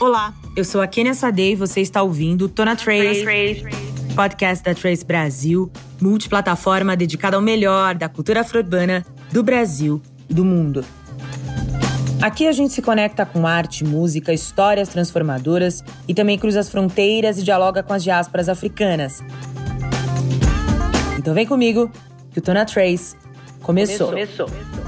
Olá, eu sou a Kenia Sadei e você está ouvindo Tona Trace, Trace, Trace, podcast da Trace Brasil, multiplataforma dedicada ao melhor da cultura afro-urbana do Brasil e do mundo. Aqui a gente se conecta com arte, música, histórias transformadoras e também cruza as fronteiras e dialoga com as diásporas africanas. Então vem comigo que o Tona Trace começou. começou. começou.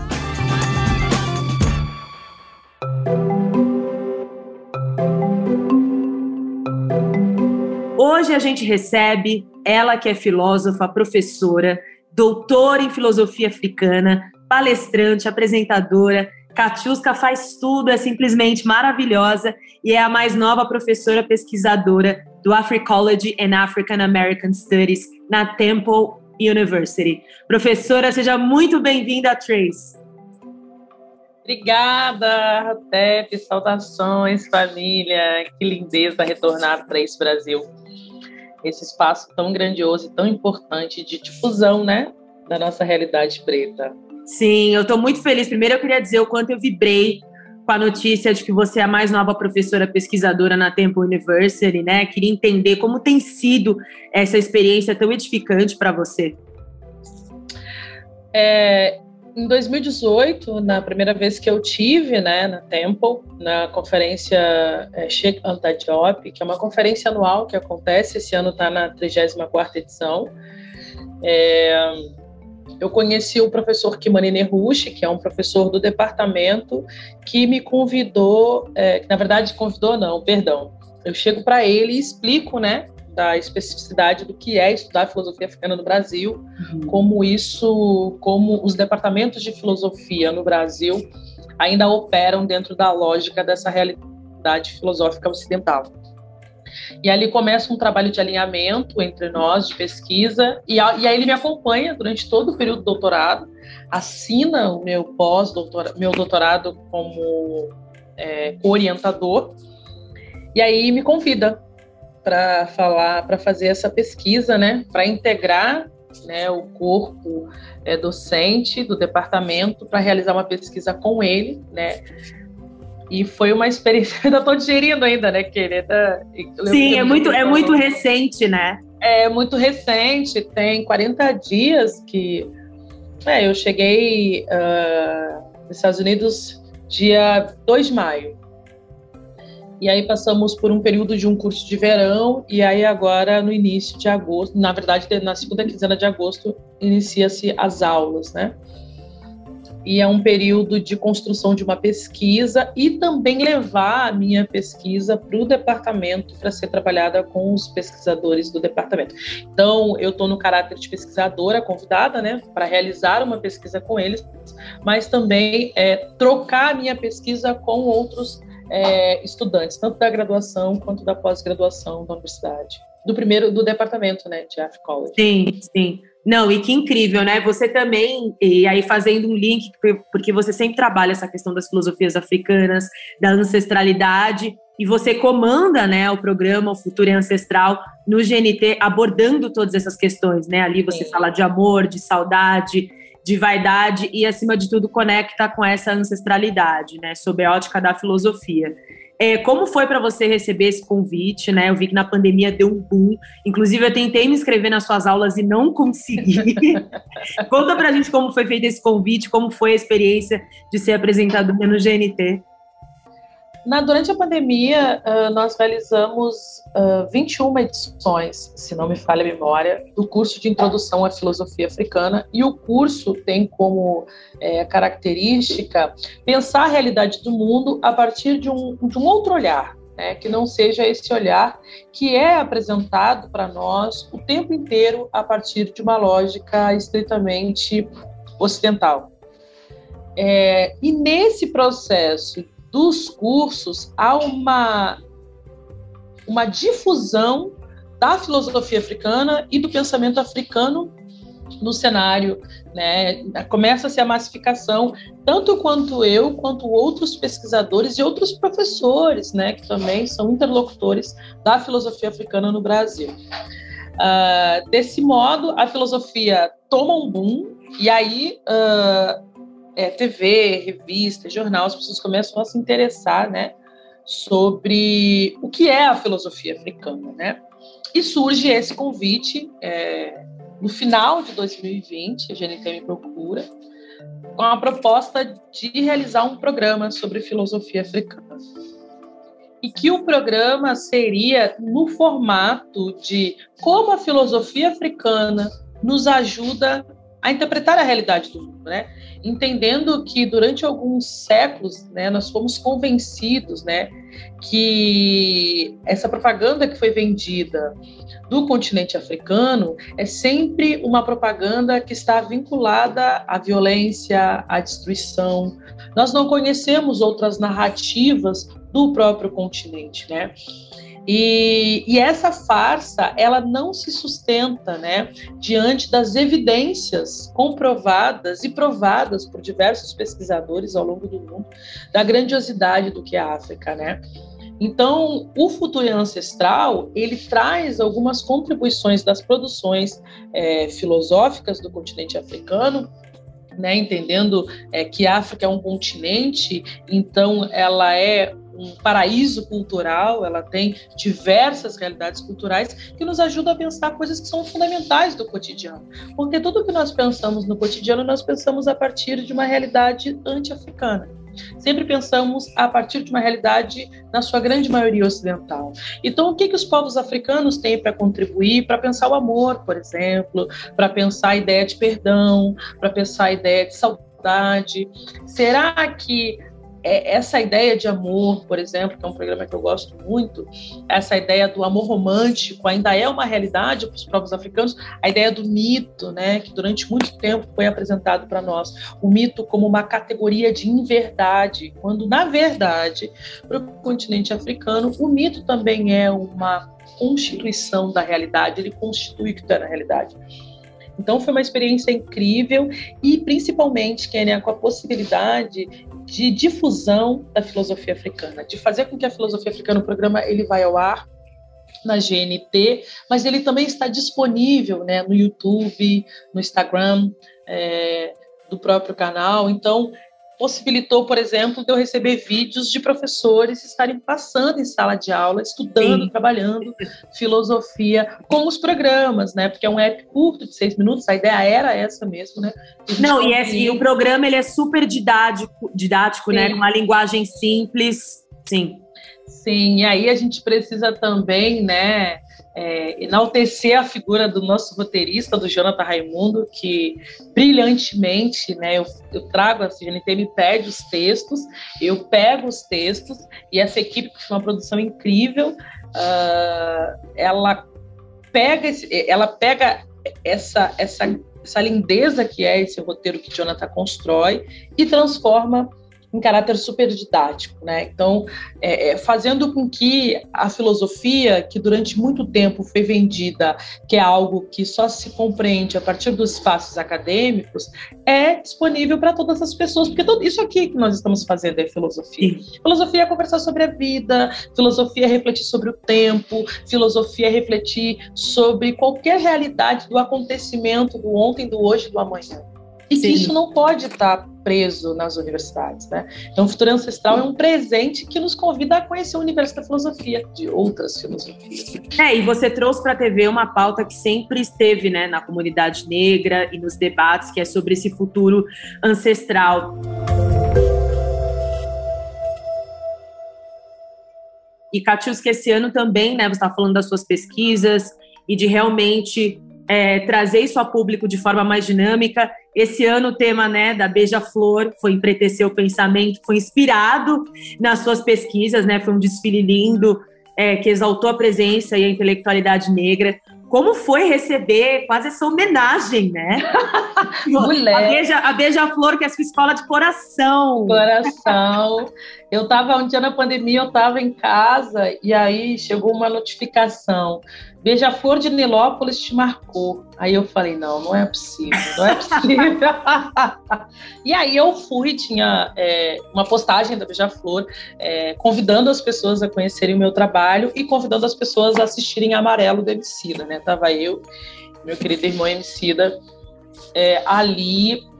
Hoje a gente recebe ela que é filósofa, professora, doutora em filosofia africana, palestrante, apresentadora. Katiuska faz tudo, é simplesmente maravilhosa e é a mais nova professora pesquisadora do Africology and African American Studies na Temple University. Professora, seja muito bem-vinda Trace. Obrigada, Ratep, saudações, família. Que lindeza retornar para esse Brasil esse espaço tão grandioso e tão importante de difusão, né, da nossa realidade preta. Sim, eu estou muito feliz. Primeiro, eu queria dizer o quanto eu vibrei com a notícia de que você é a mais nova professora pesquisadora na Temple University, né? Queria entender como tem sido essa experiência tão edificante para você. É, em 2018, na primeira vez que eu tive né, na Temple, na conferência é, Sheikh Anta que é uma conferência anual que acontece, esse ano está na 34ª edição, é, eu conheci o professor Kimani Nerushi, que é um professor do departamento, que me convidou, é, na verdade convidou não, perdão, eu chego para ele e explico, né, da especificidade do que é estudar filosofia africana no Brasil, uhum. como isso, como os departamentos de filosofia no Brasil ainda operam dentro da lógica dessa realidade filosófica ocidental. E ali começa um trabalho de alinhamento entre nós, de pesquisa, e, a, e aí ele me acompanha durante todo o período do doutorado, assina o meu pós-doutorado, meu doutorado como é, orientador, e aí me convida para falar, para fazer essa pesquisa, né, para integrar né, o corpo é, docente do departamento para realizar uma pesquisa com ele, né, e foi uma experiência, ainda estou digerindo ainda, né, querida? Sim, é muito, é muito recente, né? É muito recente, tem 40 dias que é, eu cheguei uh, nos Estados Unidos dia 2 de maio. E aí passamos por um período de um curso de verão, e aí agora no início de agosto, na verdade na segunda quinzena de agosto, inicia-se as aulas, né? E é um período de construção de uma pesquisa e também levar a minha pesquisa para o departamento para ser trabalhada com os pesquisadores do departamento. Então, eu estou no caráter de pesquisadora convidada, né, para realizar uma pesquisa com eles, mas também é, trocar a minha pesquisa com outros é, estudantes, tanto da graduação quanto da pós-graduação da universidade. Do primeiro, do departamento, né, de Afro College. Sim, sim. Não, e que incrível, né? Você também, e aí fazendo um link, porque você sempre trabalha essa questão das filosofias africanas, da ancestralidade, e você comanda, né, o programa O Futuro é Ancestral no GNT, abordando todas essas questões, né? Ali você Sim. fala de amor, de saudade, de vaidade e, acima de tudo, conecta com essa ancestralidade, né, sob a ótica da filosofia. É, como foi para você receber esse convite, né? Eu vi que na pandemia deu um boom. Inclusive, eu tentei me inscrever nas suas aulas e não consegui. Conta pra gente como foi feito esse convite, como foi a experiência de ser apresentadora no GNT. Na, durante a pandemia, uh, nós realizamos uh, 21 edições, se não me falha a memória, do curso de Introdução à Filosofia Africana. E o curso tem como é, característica pensar a realidade do mundo a partir de um, de um outro olhar, né, que não seja esse olhar que é apresentado para nós o tempo inteiro a partir de uma lógica estritamente ocidental. É, e nesse processo dos cursos há uma, uma difusão da filosofia africana e do pensamento africano no cenário, né? Começa-se a massificação, tanto quanto eu, quanto outros pesquisadores e outros professores, né, que também são interlocutores da filosofia africana no Brasil. Uh, desse modo, a filosofia toma um boom, e aí uh, é, TV, revista, jornal, as pessoas começam a se interessar, né, sobre o que é a filosofia africana, né? E surge esse convite é, no final de 2020, a GNT me procura, com a proposta de realizar um programa sobre filosofia africana. E que o programa seria no formato de como a filosofia africana nos ajuda a interpretar a realidade do mundo, né? Entendendo que durante alguns séculos, né, nós fomos convencidos, né, que essa propaganda que foi vendida do continente africano é sempre uma propaganda que está vinculada à violência, à destruição. Nós não conhecemos outras narrativas do próprio continente, né? E, e, essa farsa, ela não se sustenta, né, diante das evidências comprovadas e provadas por diversos pesquisadores ao longo do mundo da grandiosidade do que é a África, né? Então, o futuro ancestral ele traz algumas contribuições das produções é, filosóficas do continente africano né, entendendo é, que a África é um continente, então ela é um paraíso cultural, ela tem diversas realidades culturais que nos ajudam a pensar coisas que são fundamentais do cotidiano. Porque tudo que nós pensamos no cotidiano, nós pensamos a partir de uma realidade anti-africana. Sempre pensamos a partir de uma realidade, na sua grande maioria, ocidental. Então, o que, que os povos africanos têm para contribuir para pensar o amor, por exemplo, para pensar a ideia de perdão, para pensar a ideia de saudade? Será que é, essa ideia de amor, por exemplo, que é um programa que eu gosto muito, essa ideia do amor romântico ainda é uma realidade para os povos africanos, a ideia do mito, né, que durante muito tempo foi apresentado para nós, o mito como uma categoria de inverdade, quando na verdade, para o continente africano, o mito também é uma constituição da realidade, ele constitui o que está na realidade. Então foi uma experiência incrível e principalmente, Kenia, com a possibilidade de difusão da filosofia africana, de fazer com que a filosofia africana, o programa ele vai ao ar na GNT, mas ele também está disponível né, no YouTube, no Instagram é, do próprio canal. Então, possibilitou, por exemplo, de eu receber vídeos de professores estarem passando em sala de aula, estudando, Sim. trabalhando filosofia com os programas, né? Porque é um app curto de seis minutos, a ideia era essa mesmo, né? Não, e, é, e, o programa ele é super didático, didático, né? Sim. né? Uma linguagem simples. Sim. Sim, e aí a gente precisa também, né? É, enaltecer a figura do nosso roteirista, do Jonathan Raimundo, que brilhantemente, né, eu, eu trago, a CNT me pede os textos, eu pego os textos, e essa equipe, que foi uma produção incrível, uh, ela pega, esse, ela pega essa, essa, essa lindeza que é esse roteiro que Jonathan constrói e transforma em caráter super didático, né? Então, é, é, fazendo com que a filosofia, que durante muito tempo foi vendida, que é algo que só se compreende a partir dos espaços acadêmicos, é disponível para todas as pessoas, porque tudo isso aqui que nós estamos fazendo é filosofia. Sim. Filosofia é conversar sobre a vida, filosofia é refletir sobre o tempo, filosofia é refletir sobre qualquer realidade do acontecimento do ontem, do hoje, do amanhã. E Sim. que isso não pode estar preso nas universidades, né? Então, o Futuro Ancestral é um presente que nos convida a conhecer o universo da filosofia, de outras filosofias. É, e você trouxe para a TV uma pauta que sempre esteve, né, na comunidade negra e nos debates, que é sobre esse futuro ancestral. E, Katiuska, esse ano também, né, você está falando das suas pesquisas e de realmente é, trazer isso a público de forma mais dinâmica. Esse ano o tema né, da Beija-Flor foi empretecer o pensamento, foi inspirado nas suas pesquisas, né? Foi um desfile lindo é, que exaltou a presença e a intelectualidade negra. Como foi receber quase essa homenagem, né? Mulher. A Beija-Flor, Beija que é a sua escola de coração. Coração. Eu estava, um dia na pandemia, eu estava em casa e aí chegou uma notificação Beija-flor de Nilópolis te marcou. Aí eu falei, não, não é possível, não é possível. e aí eu fui, tinha é, uma postagem da Beija-Flor é, convidando as pessoas a conhecerem o meu trabalho e convidando as pessoas a assistirem Amarelo do Emicida, né? Tava eu, meu querido irmão Emicida, é, ali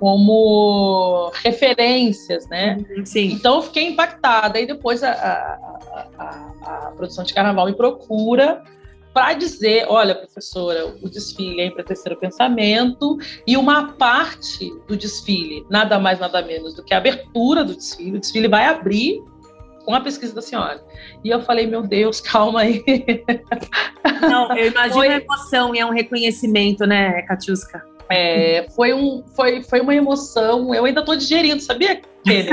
como referências, né? Uhum, sim. Então eu fiquei impactada. E depois a, a, a, a produção de carnaval me procura para dizer, olha, professora, o desfile é em terceiro pensamento e uma parte do desfile, nada mais nada menos do que a abertura do desfile. O desfile vai abrir com a pesquisa da senhora. E eu falei, meu Deus, calma aí. Não, eu imagino Foi... a emoção e é um reconhecimento, né, Katiuska? É, foi, um, foi, foi uma emoção. Eu ainda estou digerindo, sabia, Kelly?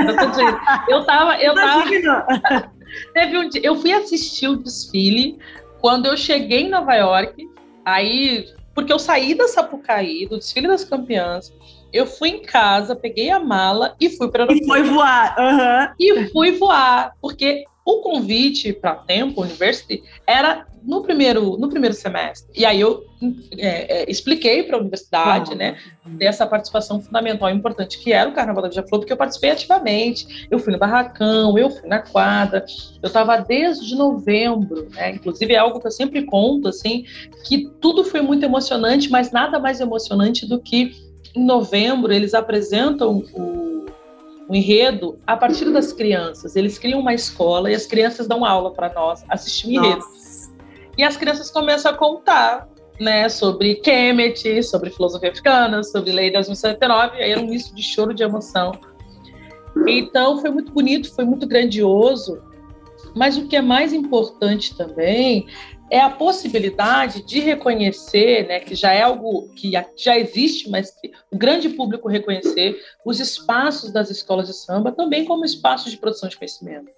Eu, tava, eu tava. Teve um dia, eu fui assistir o desfile quando eu cheguei em Nova York. Aí, porque eu saí da Sapucaí, do desfile das campeãs, eu fui em casa, peguei a mala e fui para E foi voar. Uhum. E fui voar, porque o convite para Temple University era no primeiro, no primeiro semestre. E aí eu é, é, expliquei para a universidade, né, dessa participação fundamental e importante que era o Carnaval da Beija-Flor, porque eu participei ativamente. Eu fui no barracão, eu fui na quadra. Eu estava desde novembro, né? Inclusive é algo que eu sempre conto, assim, que tudo foi muito emocionante, mas nada mais emocionante do que em novembro eles apresentam o, o enredo a partir das crianças. Eles criam uma escola e as crianças dão aula para nós assistir o enredo. E as crianças começam a contar né, sobre Kemet, sobre filosofia africana, sobre lei das 1979, aí era um misto de choro de emoção. Então foi muito bonito, foi muito grandioso, mas o que é mais importante também é a possibilidade de reconhecer, né, que já é algo que já existe, mas o grande público reconhecer os espaços das escolas de samba também como espaços de produção de conhecimento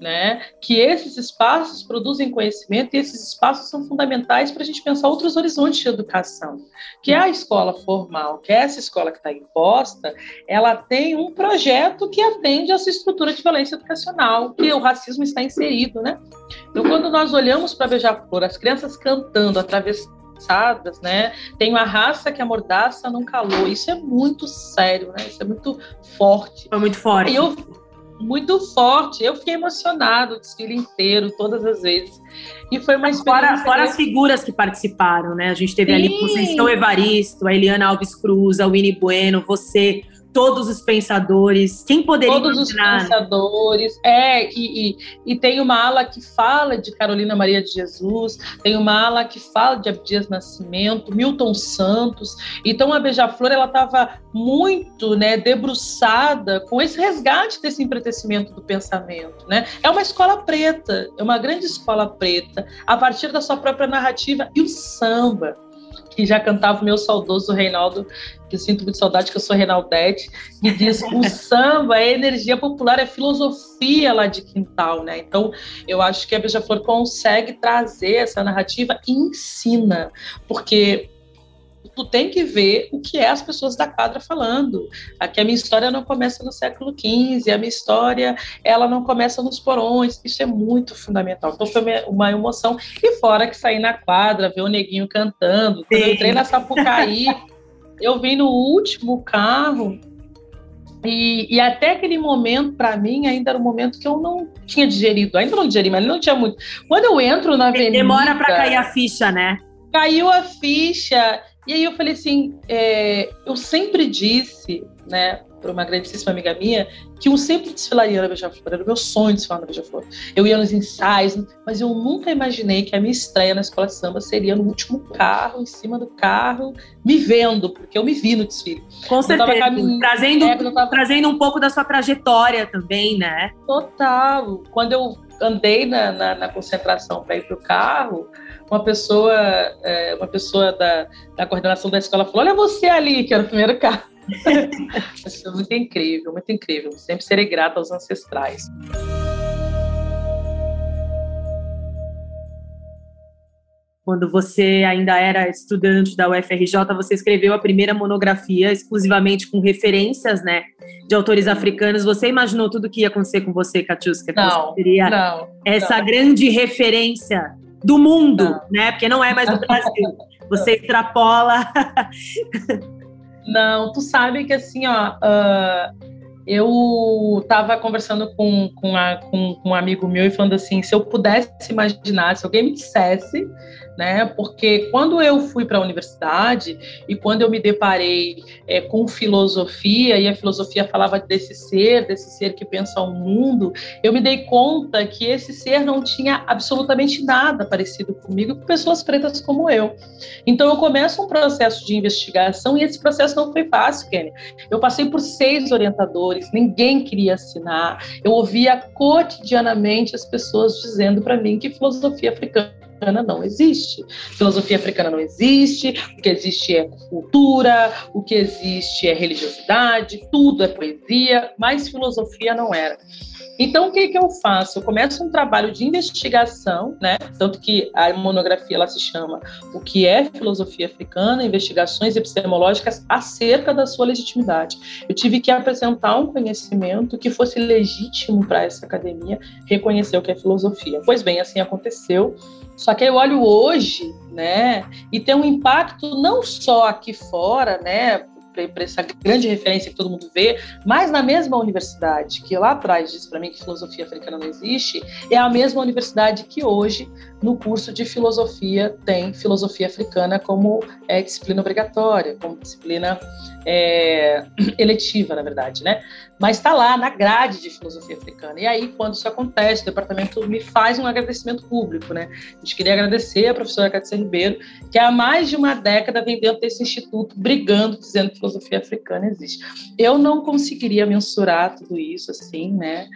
né? Que esses espaços produzem conhecimento e esses espaços são fundamentais para a gente pensar outros horizontes de educação. Que a escola formal, que essa escola que está imposta, ela tem um projeto que atende a essa estrutura de violência educacional, que o racismo está inserido, né? Então, quando nós olhamos para Beija-Flor, as crianças cantando, atravessadas, né? Tem uma raça que amordaça num calor. Isso é muito sério, né? Isso é muito forte. É muito forte. E eu, muito forte. Eu fiquei emocionado o desfile inteiro, todas as vezes. E foi uma experiência. Fora, fora as figuras que participaram, né? A gente teve Sim. ali Conceição Evaristo, a Eliana Alves Cruz, a Winnie Bueno, você, todos os pensadores. Quem poderia Todos imaginar? os pensadores. É, e, e, e, tem uma ala que fala de Carolina Maria de Jesus, tem uma ala que fala de Abdias Nascimento, Milton Santos. Então a Beija-Flor ela estava muito, né, debruçada com esse resgate desse empretecimento do pensamento, né? É uma escola preta, é uma grande escola preta, a partir da sua própria narrativa e o samba que já cantava o meu saudoso Reinaldo, que eu sinto muito saudade, que eu sou Reinaldete, e diz: o samba é energia popular, é filosofia lá de quintal, né? Então, eu acho que a Beija-Flor consegue trazer essa narrativa e ensina, porque tu tem que ver o que é as pessoas da quadra falando. Aqui a minha história não começa no século XV, a minha história ela não começa nos porões. Isso é muito fundamental. Então foi uma emoção. E fora que sair na quadra, ver o neguinho cantando. Quando eu entrei na Sapucaí, eu vim no último carro e, e, até aquele momento, para mim, ainda era um momento que eu não tinha digerido. Ainda não digeri, mas não tinha muito. Quando eu entro na avenida... Demora para cair a ficha, né? Caiu a ficha. E aí eu falei assim, é, eu sempre disse, né, para uma grandíssima amiga minha, que eu sempre desfilaria na Beija-Flor, era o meu sonho desfilar na Beija-Flor. Eu ia nos ensaios, mas eu nunca imaginei que a minha estreia na escola de samba seria no último carro, em cima do carro, me vendo, porque eu me vi no desfile. Com certeza, trazendo, é, tava... trazendo um pouco da sua trajetória também, né? Total. Quando eu andei na, na, na concentração para ir para o carro, uma pessoa, é, uma pessoa da, da coordenação da escola falou: Olha você ali, que era o primeiro carro. Isso foi muito incrível, muito incrível. Sempre serei grata aos ancestrais. Quando você ainda era estudante da UFRJ, você escreveu a primeira monografia exclusivamente com referências, né, de autores africanos. Você imaginou tudo o que ia acontecer com você, Katiuska? Não, você seria não, essa não. grande referência do mundo, não. né? Porque não é mais do Brasil. Você extrapola. não, tu sabe que assim, ó, uh, eu estava conversando com, com, a, com, com, um amigo meu e falando assim, se eu pudesse imaginar, se alguém me dissesse, né? Porque quando eu fui para a universidade e quando eu me deparei é, com filosofia e a filosofia falava desse ser, desse ser que pensa o mundo, eu me dei conta que esse ser não tinha absolutamente nada parecido comigo com pessoas pretas como eu. Então eu começo um processo de investigação e esse processo não foi fácil, Kenny. Eu passei por seis orientadores, ninguém queria assinar. Eu ouvia cotidianamente as pessoas dizendo para mim que filosofia africana africana não existe. Filosofia africana não existe, o que existe é cultura, o que existe é religiosidade, tudo é poesia, mas filosofia não era. Então, o que, que eu faço? Eu começo um trabalho de investigação, né? Tanto que a monografia ela se chama O que é filosofia africana? Investigações epistemológicas acerca da sua legitimidade. Eu tive que apresentar um conhecimento que fosse legítimo para essa academia reconhecer o que é filosofia. Pois bem, assim aconteceu. Só que eu olho hoje, né, e tem um impacto não só aqui fora, né, para essa grande referência que todo mundo vê, mas na mesma universidade que lá atrás disse para mim que filosofia africana não existe, é a mesma universidade que hoje, no curso de filosofia, tem filosofia africana como é, disciplina obrigatória, como disciplina é, eletiva, na verdade, né? Mas está lá na grade de filosofia africana. E aí, quando isso acontece, o departamento me faz um agradecimento público, né? A gente queria agradecer a professora Cátia Ribeiro, que há mais de uma década vem dentro desse instituto brigando, dizendo que filosofia africana existe. Eu não conseguiria mensurar tudo isso, assim, né?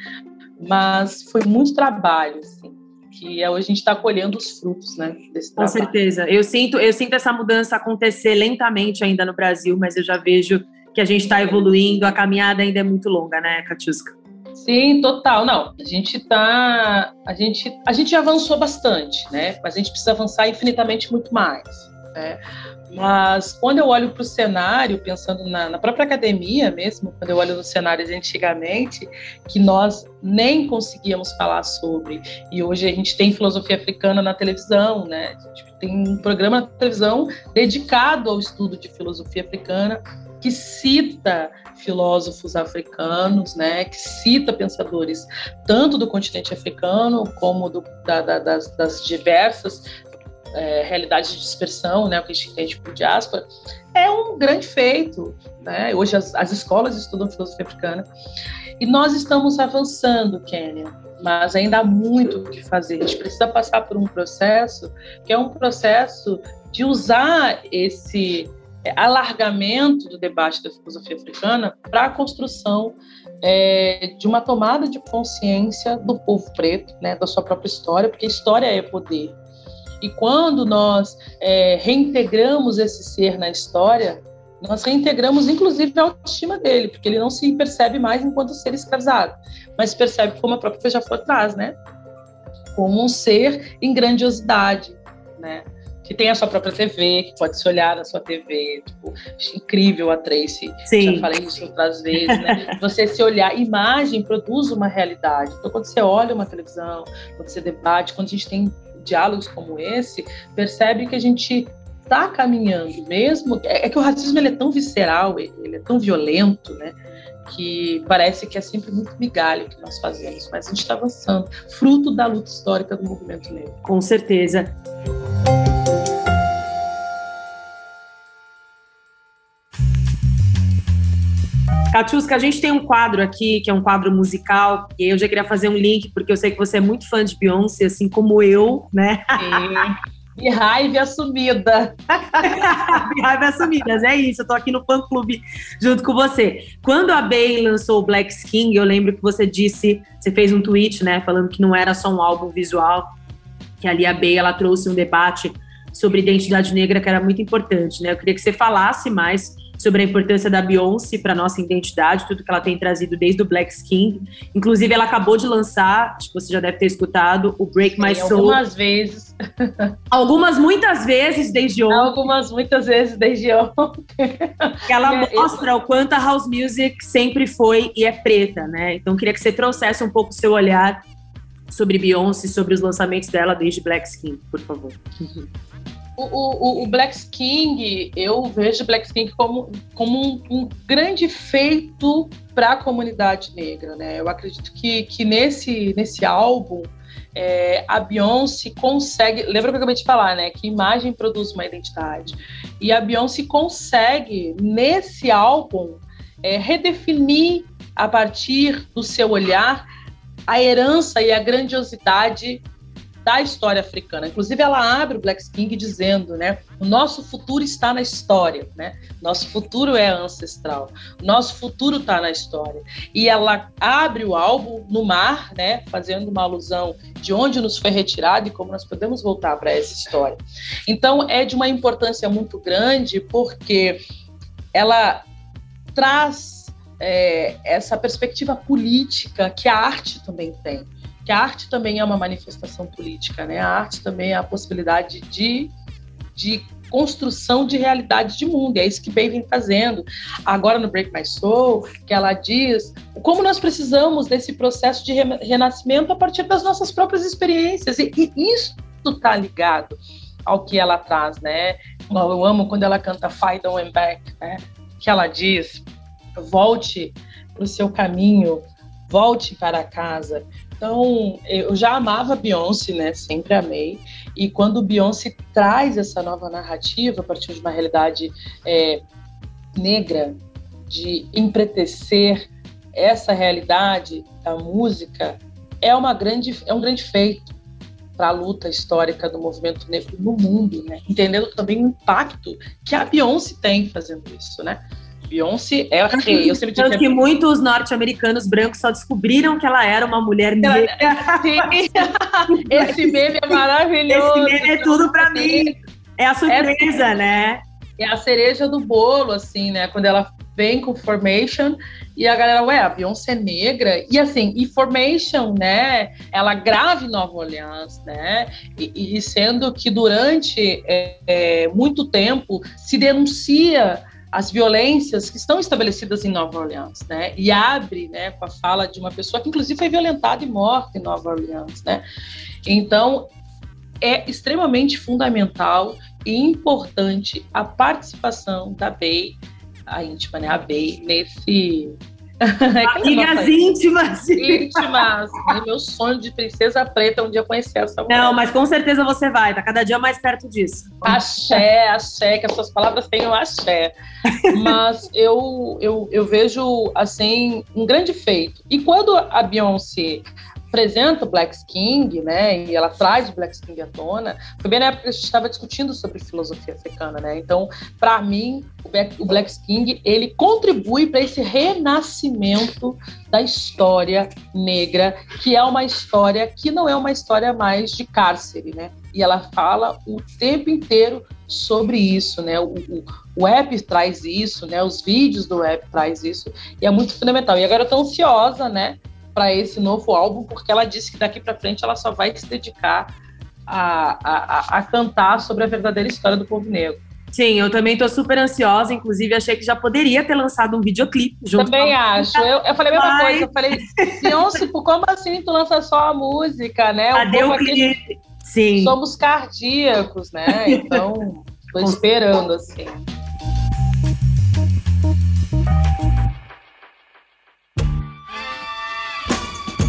Mas foi muito trabalho, assim que hoje a gente está colhendo os frutos, né? Desse Com certeza. Eu sinto, eu sinto essa mudança acontecer lentamente ainda no Brasil, mas eu já vejo que a gente está evoluindo, a caminhada ainda é muito longa, né, Katiuska? Sim, total. Não, a gente tá, a gente, a gente avançou bastante, né? Mas a gente precisa avançar infinitamente muito mais. Né? Mas quando eu olho para o cenário, pensando na, na, própria academia mesmo, quando eu olho nos cenários antigamente, que nós nem conseguíamos falar sobre, e hoje a gente tem filosofia africana na televisão, né? A gente tem um programa na televisão dedicado ao estudo de filosofia africana, que cita filósofos africanos, né, que cita pensadores tanto do continente africano como do, da, da, das, das, diversas é, realidades de dispersão, né, o que a gente entende por diáspora, é um grande feito. Né? Hoje as, as escolas estudam filosofia africana e nós estamos avançando, Kênia, mas ainda há muito o que fazer. A gente precisa passar por um processo que é um processo de usar esse alargamento do debate da filosofia africana para a construção é, de uma tomada de consciência do povo preto, né, da sua própria história, porque história é poder. E quando nós é, reintegramos esse ser na história, nós reintegramos inclusive a autoestima dele, porque ele não se percebe mais enquanto ser escravizado, mas percebe como a própria Feijaflor traz, né? Como um ser em grandiosidade, né? Que tem a sua própria TV, que pode se olhar na sua TV, tipo, incrível a Tracy, Sim. já falei isso outras vezes, né? Você se olhar, imagem produz uma realidade. Então, quando você olha uma televisão, quando você debate, quando a gente tem diálogos como esse, percebe que a gente está caminhando mesmo. É, é, que o racismo ele é tão visceral, ele é tão violento, né? Que parece que é sempre muito migalho que nós fazemos, mas a gente está avançando, fruto da luta histórica do movimento negro. Com certeza. Katiuska, a gente tem um quadro aqui, que é um quadro musical, e eu já queria fazer um link, porque eu sei que você é muito fã de Beyoncé, assim como eu, né? E raiva assumida. raiva assumida, é isso. Eu tô aqui no fã clube junto com você. Quando a Bey lançou o Black King, eu lembro que você disse, você fez um tweet, né, falando que não era só um álbum visual, que ali a Bey ela trouxe um debate sobre identidade negra que era muito importante, né? Eu queria que você falasse mais sobre a importância da Beyoncé para nossa identidade, tudo que ela tem trazido desde o Black Skin. Inclusive, ela acabou de lançar, acho que você já deve ter escutado, o Break My Soul. Algumas vezes. Algumas muitas vezes desde ontem. Algumas muitas vezes desde ontem. ela mostra o quanto a house music sempre foi e é preta, né? Então, queria que você trouxesse um pouco o seu olhar sobre Beyoncé, sobre os lançamentos dela desde Black Skin, por favor. O, o, o, Black King, eu vejo Black King como, como um, um grande feito para a comunidade negra, né? Eu acredito que, que nesse, nesse álbum é, a Beyoncé consegue. Lembra que eu acabei de falar, né? Que imagem produz uma identidade. E a Beyoncé consegue, nesse álbum, é, redefinir a partir do seu olhar a herança e a grandiosidade da história africana. Inclusive, ela abre o Black King dizendo, né, o nosso futuro está na história, né? Nosso futuro é ancestral. Nosso futuro está na história. E ela abre o álbum no mar, né, fazendo uma alusão de onde nos foi retirado e como nós podemos voltar para essa história. Então, é de uma importância muito grande porque ela traz é, essa perspectiva política que a arte também tem que a arte também é uma manifestação política, né? A arte também é a possibilidade de, de construção de realidade de mundo. É isso que Bey vem fazendo. Agora no Break My Soul, que ela diz como nós precisamos desse processo de renascimento a partir das nossas próprias experiências. E, e isso está ligado ao que ela traz, né? Eu amo quando ela canta Fight On and Back, né? Que ela diz: volte para o seu caminho, volte para casa. Então, eu já amava Beyoncé, né? Sempre amei. E quando Beyoncé traz essa nova narrativa a partir de uma realidade é, negra, de empretecer essa realidade da música, é, uma grande, é um grande feito para a luta histórica do movimento negro no mundo, né? Entendendo também o impacto que a Beyoncé tem fazendo isso, né? Beyoncé é rei. Eu sempre Tanto que, muitos norte-americanos brancos só descobriram que ela era uma mulher negra. Esse meme é maravilhoso. Esse meme é tudo para mim. É a surpresa, é, né? É a cereja do bolo, assim, né? Quando ela vem com Formation e a galera, ué, a Beyoncé é negra. E assim, e Formation, né? Ela grava em Nova Orleans, né? E, e sendo que durante é, é, muito tempo se denuncia as violências que estão estabelecidas em Nova Orleans, né? E abre, né, com a fala de uma pessoa que inclusive foi violentada e morta em Nova Orleans, né? Então, é extremamente fundamental e importante a participação da BEI, a íntima, né, a BEI, nesse Amigas íntimas. Íntimas. meu sonho de princesa preta um dia conhecer essa mulher. Não, mas com certeza você vai, tá cada dia mais perto disso. Axé, axé, que as suas palavras tenham axé. Mas eu, eu, eu vejo, assim, um grande feito. E quando a Beyoncé apresenta o Black King, né, e ela traz o Black King à tona, foi bem na época que a gente estava discutindo sobre filosofia africana, né? Então, para mim, o Black King ele contribui para esse renascimento da história negra, que é uma história que não é uma história mais de cárcere, né? E ela fala o tempo inteiro sobre isso, né? O, o, o app traz isso, né? Os vídeos do app traz isso e é muito fundamental. E agora eu tô ansiosa, né? Para esse novo álbum, porque ela disse que daqui para frente ela só vai se dedicar a, a, a, cantar sobre a verdadeira história do povo negro. Sim, eu também estou super ansiosa. Inclusive, achei que já poderia ter lançado um videoclipe junto. Também acho. Eu, eu falei a mesma Mas... coisa. Eu falei, Beyoncé, como assim tu lança só a música, né? Cadê o, o clipe? Sim. Somos cardíacos, né? Então, estou esperando, assim.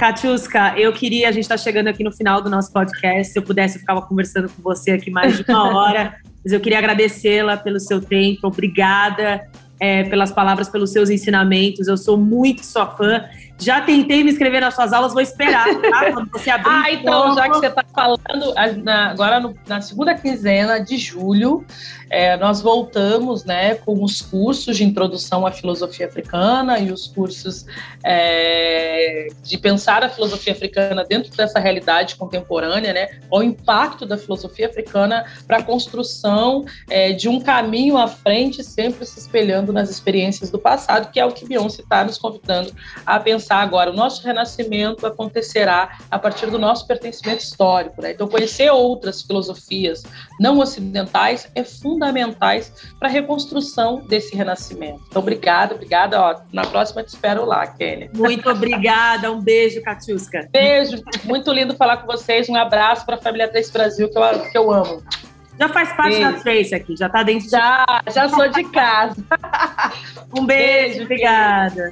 Katiuska, eu queria, a gente está chegando aqui no final do nosso podcast. Se eu pudesse, eu ficava conversando com você aqui mais de uma hora. mas eu queria agradecê-la pelo seu tempo. Obrigada é, pelas palavras, pelos seus ensinamentos. Eu sou muito sua fã. Já tentei me inscrever nas suas aulas, vou esperar, tá? Quando você abrir. ah, então, já que você está falando, agora no, na segunda quinzena de julho, é, nós voltamos né, com os cursos de introdução à filosofia africana e os cursos é, de pensar a filosofia africana dentro dessa realidade contemporânea, né, o impacto da filosofia africana para a construção é, de um caminho à frente, sempre se espelhando nas experiências do passado, que é o que Beyoncé está nos convidando a pensar agora. O nosso renascimento acontecerá a partir do nosso pertencimento histórico. Né? Então, conhecer outras filosofias não ocidentais é fundamental fundamentais para a reconstrução desse renascimento. Então, obrigada, obrigada. Ó, na próxima te espero lá, Kenny. Muito obrigada. Um beijo, Katiuska. Beijo. Muito lindo falar com vocês. Um abraço para a família Três Brasil, que eu, que eu amo. Já faz parte beijo. da Trace aqui, já está dentro Já, de... já sou de casa. um beijo, beijo obrigada.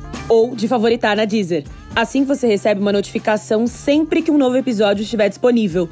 ou de favoritar na Deezer. Assim você recebe uma notificação sempre que um novo episódio estiver disponível.